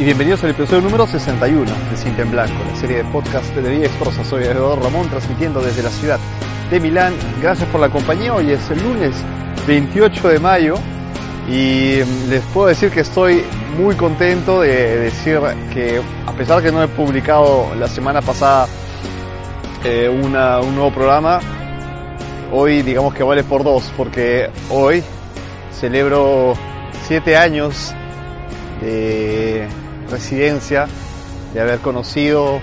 y bienvenidos al episodio número 61 de Cinta en Blanco, la serie de podcast de Vía Exprosa. Soy Eduardo Ramón, transmitiendo desde la ciudad de Milán. Gracias por la compañía. Hoy es el lunes 28 de mayo y les puedo decir que estoy muy contento de decir que a pesar que no he publicado la semana pasada eh, un nuevo programa, hoy digamos que vale por dos, porque hoy celebro siete años de residencia, de haber conocido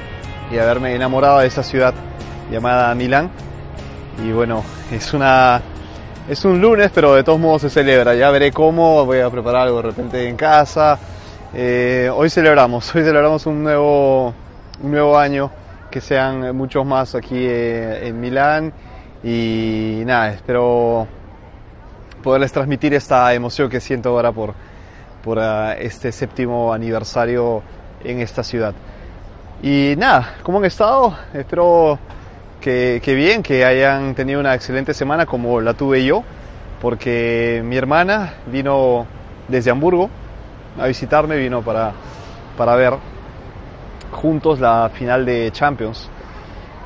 y haberme enamorado de esa ciudad llamada Milán. Y bueno, es una es un lunes, pero de todos modos se celebra. Ya veré cómo, voy a preparar algo de repente en casa. Eh, hoy celebramos, hoy celebramos un nuevo, un nuevo año, que sean muchos más aquí eh, en Milán. Y nada, espero poderles transmitir esta emoción que siento ahora por, por uh, este séptimo aniversario en esta ciudad. Y nada, ¿cómo han estado? Espero que, que, bien, que hayan tenido una excelente semana como la tuve yo, porque mi hermana vino desde Hamburgo a visitarme, vino para, para ver juntos la final de Champions.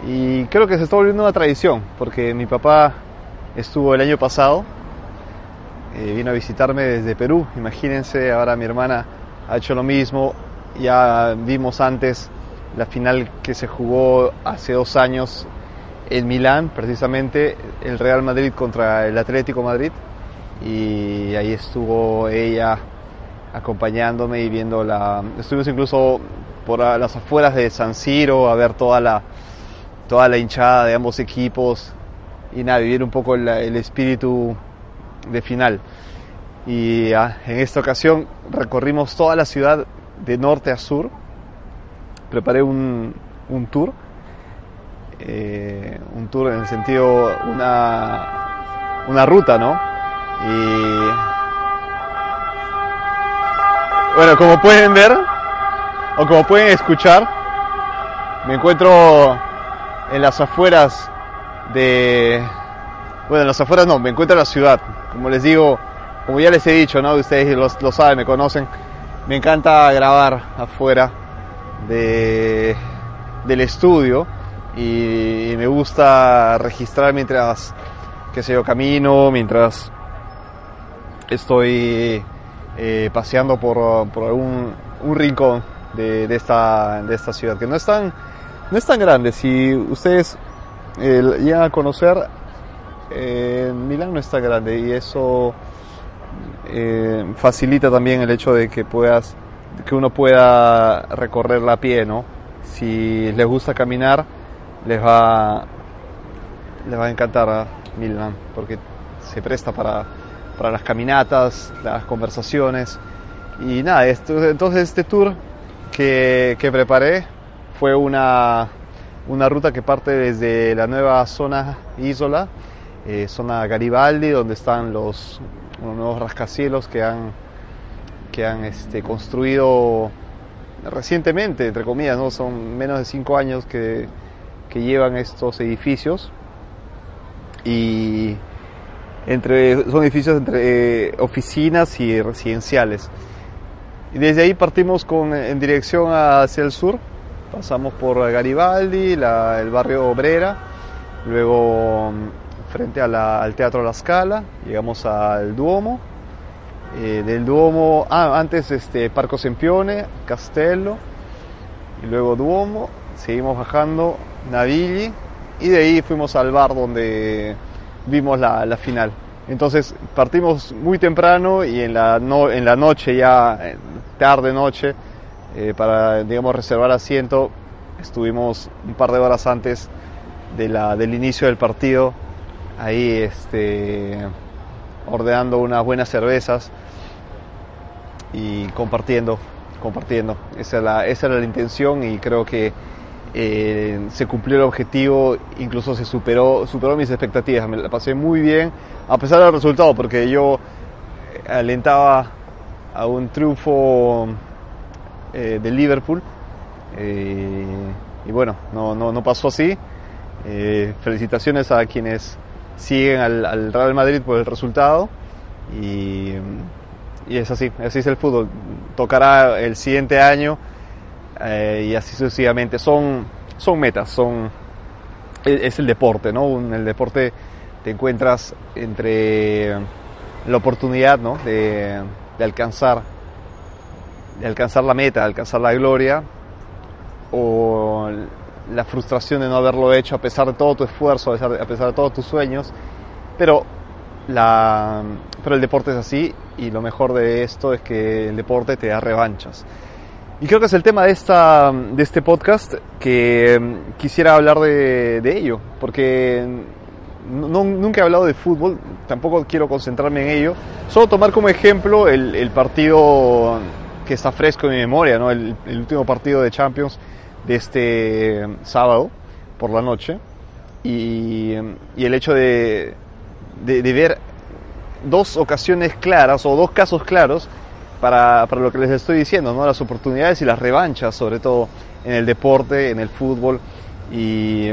Y creo que se está volviendo una tradición, porque mi papá estuvo el año pasado eh, vino a visitarme desde Perú. Imagínense, ahora mi hermana ha hecho lo mismo. Ya vimos antes la final que se jugó hace dos años en Milán, precisamente el Real Madrid contra el Atlético Madrid. Y ahí estuvo ella acompañándome y viendo la... Estuvimos incluso por las afueras de San Siro a ver toda la, toda la hinchada de ambos equipos y nada, vivir un poco el, el espíritu de final. Y ah, en esta ocasión recorrimos toda la ciudad de norte a sur. Preparé un, un tour, eh, un tour en el sentido, una, una ruta, ¿no? Y bueno, como pueden ver, o como pueden escuchar, me encuentro en las afueras de, bueno, en las afueras no, me encuentro en la ciudad. Como les digo, como ya les he dicho, ¿no? Ustedes lo, saben, me conocen. Me encanta grabar afuera de, del estudio y, me gusta registrar mientras, que sé yo, camino, mientras estoy eh, paseando por, por algún un rincón de, de, esta, de esta ciudad, que no es tan, no es tan grande. Si ustedes eh, llegan a conocer, eh, Milán no está grande y eso eh, facilita también el hecho de que puedas, que uno pueda recorrerla a pie, ¿no? Si les gusta caminar, les va, les va a encantar a Milán porque se presta para, para las caminatas, las conversaciones y nada, entonces este tour que, que preparé fue una, una ruta que parte desde la nueva zona Isola, eh, zona Garibaldi, donde están los, nuevos rascacielos que han, que han este, construido recientemente, entre comillas, ¿no? son menos de cinco años que, que llevan estos edificios y entre, son edificios entre eh, oficinas y residenciales. Y desde ahí partimos con, en dirección hacia el sur, pasamos por Garibaldi, el barrio Obrera, luego frente a la, al Teatro La Scala, llegamos al Duomo, eh, del Duomo, ah, antes este, Parco Sempione, Castello, y luego Duomo, seguimos bajando Navigli, y de ahí fuimos al bar donde vimos la, la final. Entonces partimos muy temprano y en la, no, en la noche, ya tarde noche, eh, para digamos reservar asiento, estuvimos un par de horas antes de la, del inicio del partido ahí este, ordenando unas buenas cervezas y compartiendo, compartiendo. Esa era la, esa era la intención y creo que eh, se cumplió el objetivo, incluso se superó, superó mis expectativas. Me la pasé muy bien, a pesar del resultado, porque yo alentaba a un triunfo eh, de Liverpool. Eh, y bueno, no, no, no pasó así. Eh, felicitaciones a quienes siguen al, al, Real Madrid por el resultado y, y es así, así es el fútbol. Tocará el siguiente año eh, y así sucesivamente. Son, son metas, son, es el deporte, ¿no? El deporte te encuentras entre la oportunidad, ¿no? De, alcanzar, de alcanzar la meta, alcanzar la gloria, la frustración de no haberlo hecho a pesar de todo tu esfuerzo, a pesar de todos tus sueños. Pero, la, pero el deporte es así y lo mejor de esto es que el deporte te da revanchas. Y creo que es el tema de, esta, de este podcast que mm, quisiera hablar de, de ello, porque no, nunca he hablado de fútbol, tampoco quiero concentrarme en ello, solo tomar como ejemplo el, el partido que está fresco en mi memoria, ¿no? el, el último partido de Champions de este sábado por la noche y, y el hecho de, de, ver dos ocasiones claras o dos casos claros para, para, lo que les estoy diciendo, ¿no? las oportunidades y las revanchas, sobre todo en el deporte, en el fútbol y,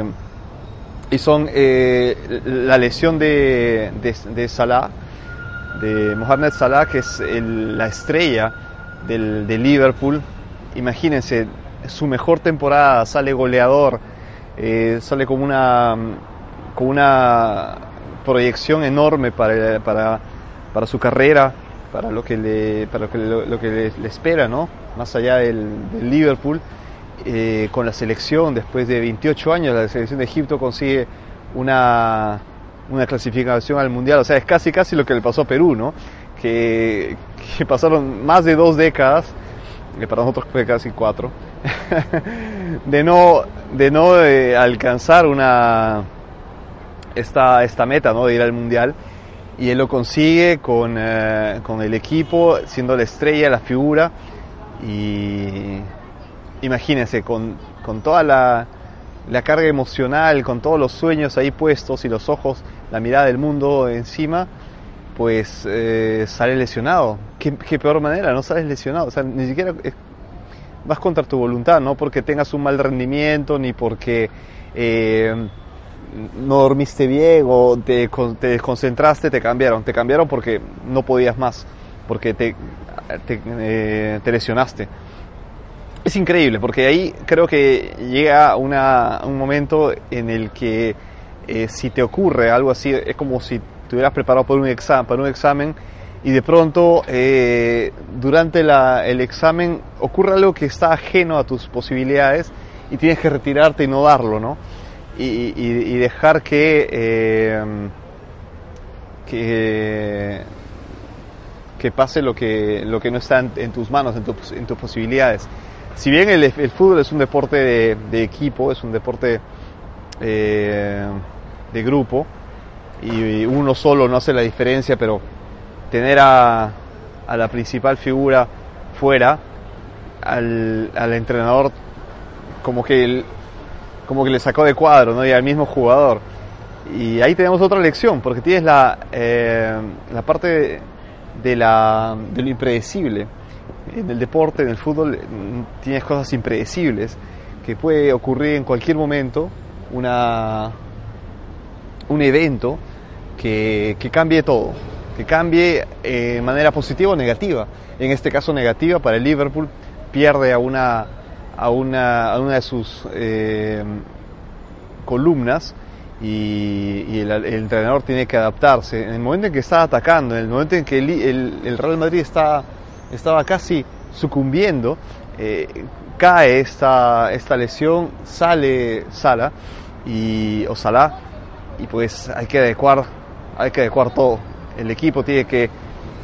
y son eh, la lesión de, de, de, Salah, de Mohamed Salah, que es el, la estrella del, de Liverpool. Imagínense, su mejor temporada, sale goleador, eh, sale con una, una proyección enorme para, para, para, su carrera, para lo que le, para lo que, lo, que le, espera, ¿no? más allá del, Liverpool. Eh, con la selección, después de 28 años, la selección de Egipto consigue una, una clasificación al Mundial. O sea, es casi casi lo que le pasó a Perú, ¿no? Que, que pasaron más de dos décadas, que para nosotros fue casi cuatro, de no, de no eh, alcanzar una, esta, esta meta, ¿no? De ir al Mundial. Y él lo consigue con, eh, con el equipo, siendo la estrella, la figura. Y imagínense, con, con toda la, la, carga emocional, con todos los sueños ahí puestos y los ojos, la mirada del mundo encima, pues eh, sale lesionado. ¿Qué, ¿Qué, peor manera, no sales lesionado. O sea, ni siquiera vas contra tu voluntad, no porque tengas un mal rendimiento, ni porque eh, no dormiste bien o te, te, desconcentraste, te cambiaron. Te cambiaron porque no podías más, porque te, te, eh, te lesionaste. Es increíble, porque ahí creo que llega una, un momento en el que eh, si te ocurre algo así, es como si te hubieras preparado por un examen, para un examen y de pronto eh, durante la, el examen ocurre algo que está ajeno a tus posibilidades y tienes que retirarte y no darlo, ¿no? Y, dejar que, eh, que, que, pase lo que, lo que no está en, tus manos, en, tu, en, tus posibilidades. Si bien el, fútbol es un deporte de, de equipo, es un deporte eh, de grupo, y uno solo no hace la diferencia, pero tener a, a la principal figura fuera, al, al entrenador como que, como que le sacó de cuadro, ¿no? Y al mismo jugador. Y ahí tenemos otra lección, porque tienes la, eh, la parte de, la, de lo impredecible. En el deporte, en el fútbol, tienes cosas impredecibles que puede ocurrir en cualquier momento, una, un evento que, que cambie todo que cambie eh, de manera positiva o negativa. En este caso negativa para el Liverpool, pierde a una, a una, a una de sus eh, columnas y, el, entrenador tiene que adaptarse. En el momento en que está atacando, en el momento en que el, el, el Real Madrid está, estaba casi sucumbiendo, eh, cae esta, esta lesión, sale Sala y, o Salah y pues hay que adecuar, hay que adecuar todo el equipo tiene que,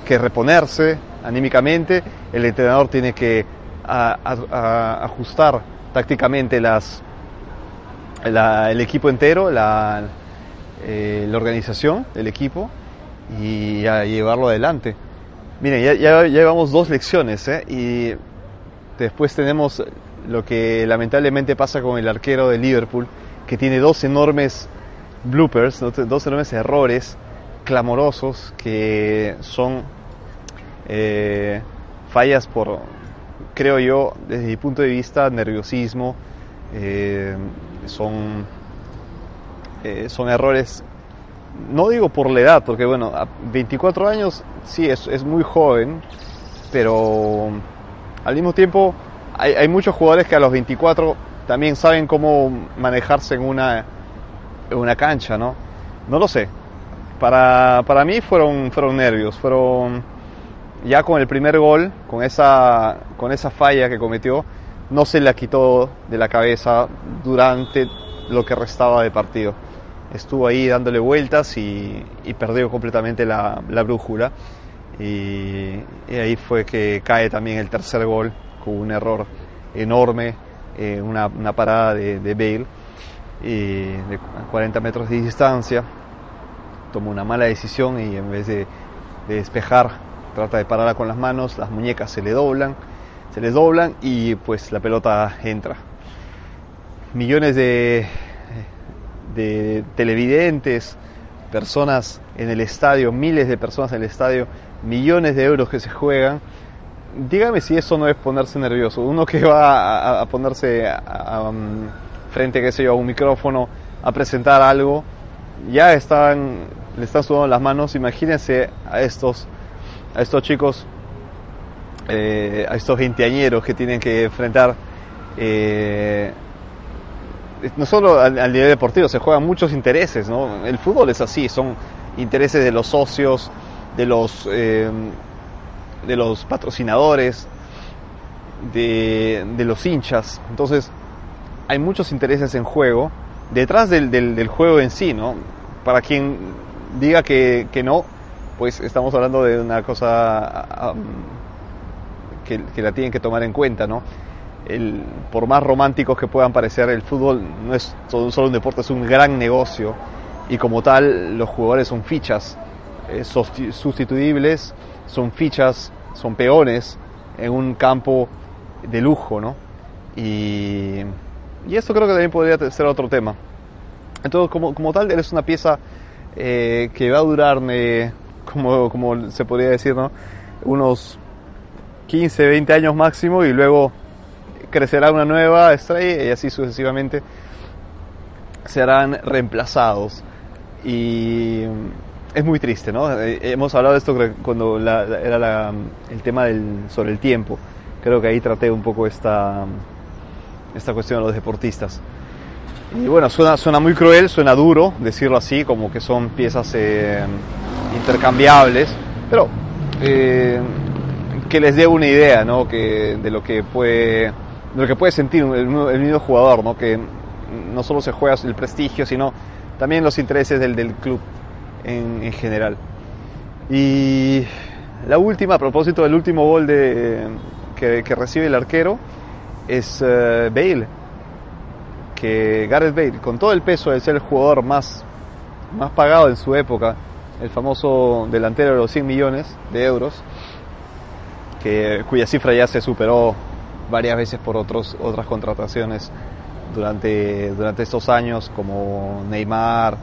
que reponerse anímicamente, el entrenador tiene que ajustar tácticamente las, la, el equipo entero, la, eh, organización del equipo y llevarlo adelante. Miren, ya, ya, ya llevamos dos lecciones ¿eh? y después tenemos lo que lamentablemente pasa con el arquero de Liverpool, que tiene dos enormes bloopers, dos enormes errores clamorosos que son eh, fallas por, creo yo, desde mi punto de vista, nerviosismo, eh, son, eh, son errores, no digo por la edad, porque bueno, a 24 años sí, es, es muy joven, pero al mismo tiempo hay, hay, muchos jugadores que a los 24 también saben cómo manejarse en una, en una cancha, ¿no? No lo sé. Para, para mí fueron, fueron nervios, fueron ya con el primer gol, con esa, con esa falla que cometió, no se la quitó de la cabeza durante lo que restaba de partido. Estuvo ahí dándole vueltas y, y perdió completamente la, la brújula. Y, ahí fue que cae también el tercer gol con un error enorme, eh, una, una, parada de, de Bale y de 40 metros de distancia. Tomó una mala decisión y en vez de, de despejar, trata de pararla con las manos, las muñecas se le doblan, se les doblan y pues la pelota entra. Millones de, de televidentes, personas en el estadio, miles de personas en el estadio, millones de euros que se juegan. Dígame si eso no es ponerse nervioso. Uno que va a, ponerse um, frente, qué sé yo, a un micrófono, a presentar algo, ya están, le están sudando las manos. Imagínense a estos, a estos chicos, eh, a estos veinteañeros que tienen que enfrentar eh, no solo al, nivel deportivo, se juegan muchos intereses, ¿no? El fútbol es así, son intereses de los socios, de los, eh, de los patrocinadores, de, de, los hinchas. Entonces, hay muchos intereses en juego detrás del, del, del juego en sí, ¿no? Para quien diga que, que, no, pues estamos hablando de una cosa um, que, que la tienen que tomar en cuenta, ¿no? el, por más románticos que puedan parecer, el fútbol no es solo un deporte, es un gran negocio y como tal los jugadores son fichas eh, sustituibles, son fichas, son peones en un campo de lujo, ¿no? Y, y esto creo que también podría ser otro tema. Entonces, como, como tal, eres una pieza eh, que va a durarme, como, como se podría decir, ¿no? Unos 15, 20 años máximo y luego crecerá una nueva estrella y así sucesivamente serán reemplazados. Y es muy triste, ¿no? Hemos hablado de esto cuando la, era la, el tema del, sobre el tiempo. Creo que ahí traté un poco esta, esta cuestión de los deportistas. Y bueno, suena, suena muy cruel, suena duro decirlo así, como que son piezas eh, intercambiables, pero eh, que les dé una idea, ¿no? Que, de lo que puede de lo que puede sentir el, el mismo jugador, ¿no? que no solo se juega el prestigio, sino también los intereses del, del club en, en, general. Y la última, a propósito del último gol de, que, recibe el arquero, es uh, Bale, que Gareth Bale, con todo el peso de ser el jugador más, más pagado en su época, el famoso delantero de los 100 millones de euros, que, cuya cifra ya se superó varias veces por otros, otras contrataciones durante, durante estos años, como Neymar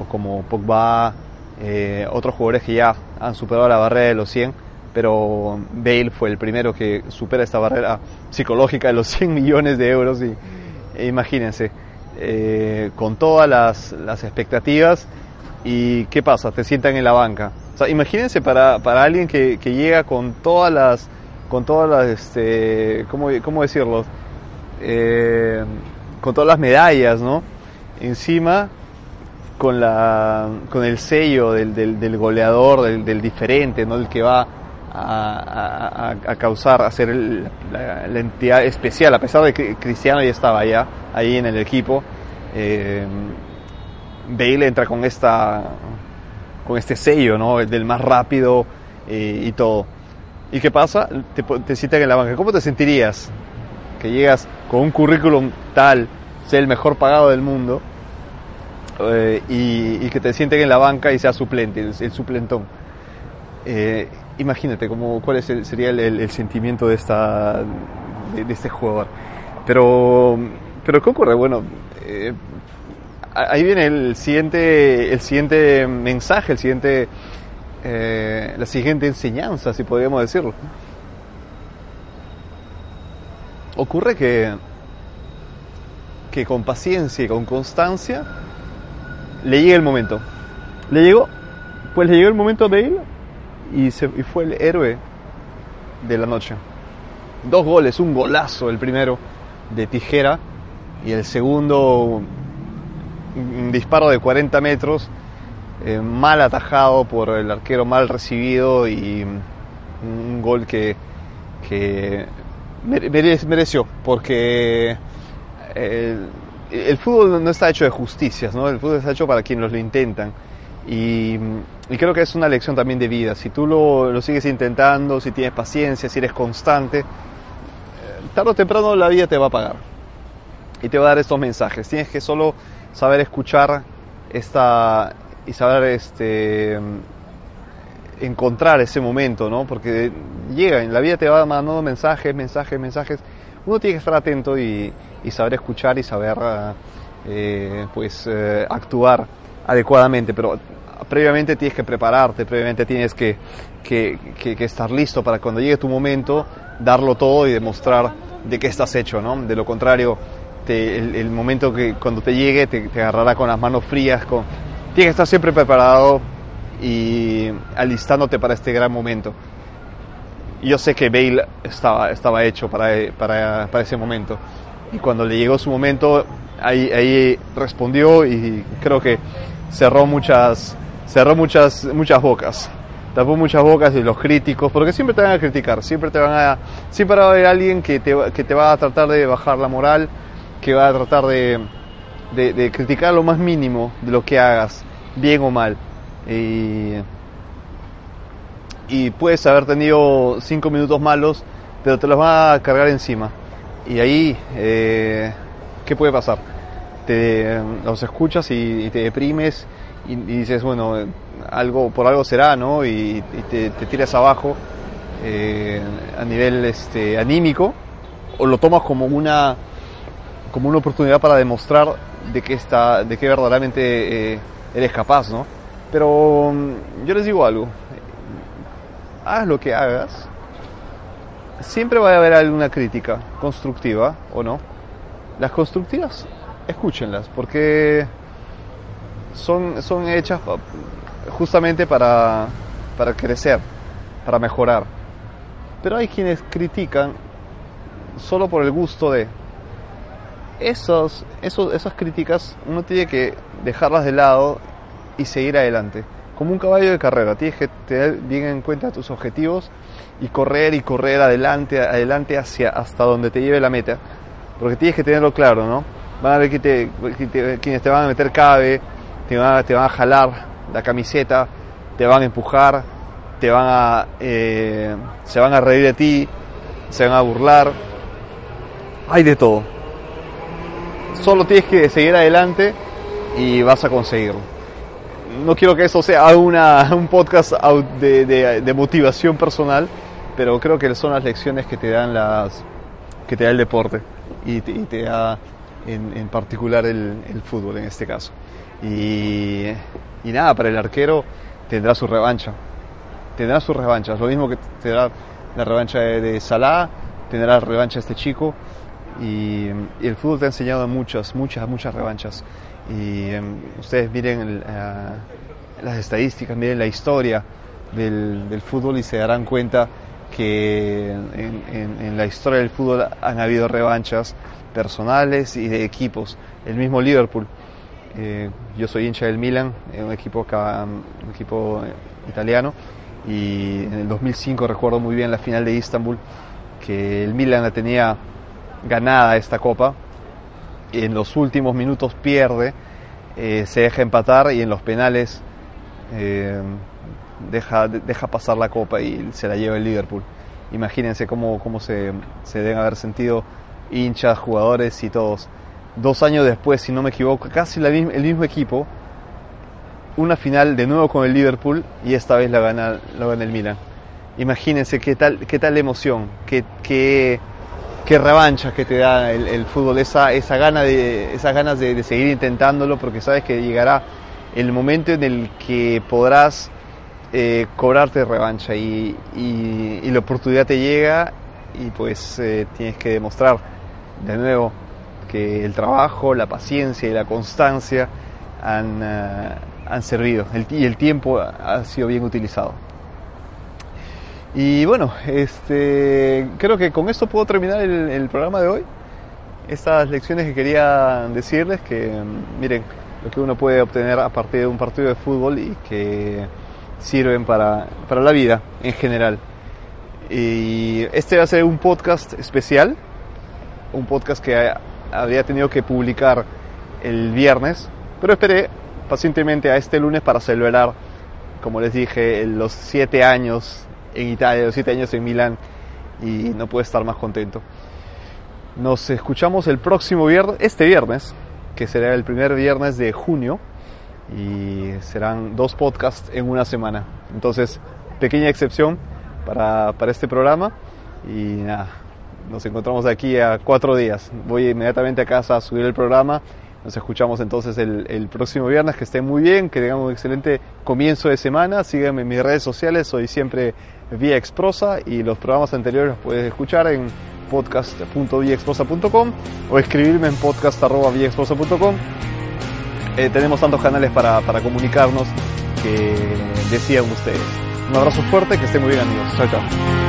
o como Pogba, eh, otros jugadores que ya han superado la barrera de los 100, pero Bale fue el primero que supera esta barrera psicológica de los 100 millones de euros y imagínense, eh, con todas las, las, expectativas y ¿qué pasa? Te sientan en la banca. O sea, imagínense para, para alguien que, que llega con todas las con todas las, este, ¿cómo, cómo decirlo? Eh, con todas las medallas, ¿no? Encima, con, la, con el sello del, del, del goleador, del, del, diferente, ¿no? El que va a, a, a causar, a ser el, la, la, entidad especial, a pesar de que Cristiano ya estaba allá, ahí en el equipo. Eh, Bale entra con esta con este sello, ¿no? Del más rápido eh, y todo. ¿Y qué pasa? Te, te citan en la banca. ¿Cómo te sentirías que llegas con un currículum tal, ser el mejor pagado del mundo, eh, y, y, que te sienten en la banca y seas suplente, el, el suplentón? Eh, imagínate cómo, cuál es el, sería el, sentimiento de, esta, de, este jugador. Pero, pero ¿qué ocurre? Bueno, eh, ahí viene el siguiente, el siguiente mensaje, el siguiente eh, la siguiente enseñanza, si podríamos decirlo. Ocurre que, que con paciencia y con constancia le llega el momento. Le llegó, pues le llegó el momento de ir y, se, fue el héroe de la noche. Dos goles, un golazo el primero de tijera y el segundo un disparo de 40 metros eh, mal atajado por el arquero, mal recibido y un gol que, mereció, porque el, el, fútbol no está hecho de justicias, ¿no? el fútbol está hecho para quienes lo intentan. Y, creo que es una lección también de vida. Si tú lo, lo, sigues intentando, si tienes paciencia, si eres constante, eh, tarde o temprano la vida te va a pagar. Y te va a dar estos mensajes. Tienes que solo saber escuchar esta, y saber este, encontrar ese momento, ¿no? Porque llega, en la vida te va mandando mensajes, mensajes, mensajes. Uno tiene que estar atento y, y saber escuchar y saber eh, pues eh, actuar adecuadamente, pero previamente tienes que prepararte, previamente tienes que, que, que, que, estar listo para cuando llegue tu momento darlo todo y demostrar de qué estás hecho, ¿no? De lo contrario, te, el, el, momento que cuando te llegue te, te agarrará con las manos frías, con, tienes que estar siempre preparado y alistándote para este gran momento. Yo sé que Bale estaba, estaba hecho para, para, para ese momento. Y cuando le llegó su momento, ahí, ahí respondió y creo que cerró muchas, cerró muchas, muchas bocas. Tapó muchas bocas y los críticos, porque siempre te van a criticar, siempre te van a, siempre va a haber alguien que te, que te va a tratar de bajar la moral, que va a tratar de, de, de, criticar lo más mínimo de lo que hagas, bien o mal. Y, y puedes haber tenido cinco minutos malos, pero te los va a cargar encima. Y ahí, eh, ¿qué puede pasar? Te, los escuchas y, y te deprimes y, y, dices, bueno, algo por algo será, ¿no? Y, y te, te, tiras abajo eh, a nivel este, anímico o lo tomas como una como una oportunidad para demostrar de que está, de que verdaderamente eh, eres capaz, ¿no? Pero um, yo les digo algo, haz lo que hagas, siempre va a haber alguna crítica constructiva o no. Las constructivas, escúchenlas, porque son, son hechas justamente para, para crecer, para mejorar. Pero hay quienes critican solo por el gusto de, esos, esas críticas uno tiene que dejarlas de lado y seguir adelante. Como un caballo de carrera, tienes que tener bien en cuenta tus objetivos y correr y correr adelante, adelante hacia hasta donde te lleve la meta. Porque tienes que tenerlo claro, ¿no? Van a ver que te, quienes te van a meter cabe, te van, te van a jalar la camiseta, te van a empujar, te van a, eh, se van a reír de ti, se van a burlar. Hay de todo solo tienes que seguir adelante y vas a conseguirlo. No quiero que eso sea una, un podcast de, de, de, motivación personal, pero creo que son las lecciones que te dan las que te da el deporte y te, y te da en, en particular el, el, fútbol en este caso. Y, y, nada, para el arquero tendrá su revancha. Tendrá sus revanchas. Lo mismo que tendrá la revancha de, de Salah, tendrá la revancha este chico y, y, el fútbol te ha enseñado muchas, muchas, muchas revanchas. Y um, ustedes miren el, uh, las estadísticas, miren la historia del, del, fútbol y se darán cuenta que en, en, en, la historia del fútbol han habido revanchas personales y de equipos. El mismo Liverpool. Eh, yo soy hincha del Milan, un equipo, acá, un equipo italiano. Y en el 2005 recuerdo muy bien la final de Istanbul, que el Milan la tenía ganada esta copa. Y en los últimos minutos pierde, eh, se deja empatar y en los penales eh, deja, deja pasar la copa y se la lleva el Liverpool. Imagínense cómo, cómo se, se deben haber sentido hinchas, jugadores y todos. Dos años después, si no me equivoco, casi el mismo equipo, una final de nuevo con el Liverpool y esta vez la gana, la gana el Milan. Imagínense qué tal, qué tal emoción, qué, qué, qué revancha que te da el, fútbol, esa, esa gana de, esas ganas de, seguir intentándolo porque sabes que llegará el momento en el que podrás eh, cobrarte revancha y, y, y, la oportunidad te llega y pues eh, tienes que demostrar de nuevo que el trabajo, la paciencia y la constancia han, uh, han servido el, y el tiempo ha sido bien utilizado. Y bueno, este, creo que con esto puedo terminar el, programa de hoy. Estas lecciones que quería decirles, que miren, lo que uno puede obtener a partir de un partido de fútbol y que sirven para, para la vida en general. Y este va a ser un podcast especial, un podcast que había tenido que publicar el viernes, pero esperé pacientemente a este lunes para celebrar, como les dije, los siete años en Italia, los siete años en Milán y no puedo estar más contento. Nos escuchamos el próximo viernes, este viernes, que será el primer viernes de junio y serán dos podcasts en una semana. Entonces, pequeña excepción para, para este programa y nada, nos encontramos aquí a cuatro días. Voy inmediatamente a casa a subir el programa nos escuchamos entonces el, próximo viernes. Que estén muy bien, que tengan un excelente comienzo de semana. Síganme en mis redes sociales, soy siempre Vía Exprosa y los programas anteriores los puedes escuchar en podcast.viaexprosa.com o escribirme en podcast.viaexprosa.com. Eh, tenemos tantos canales para, para comunicarnos que decían ustedes. Un abrazo fuerte, que estén muy bien amigos. Chao, chao.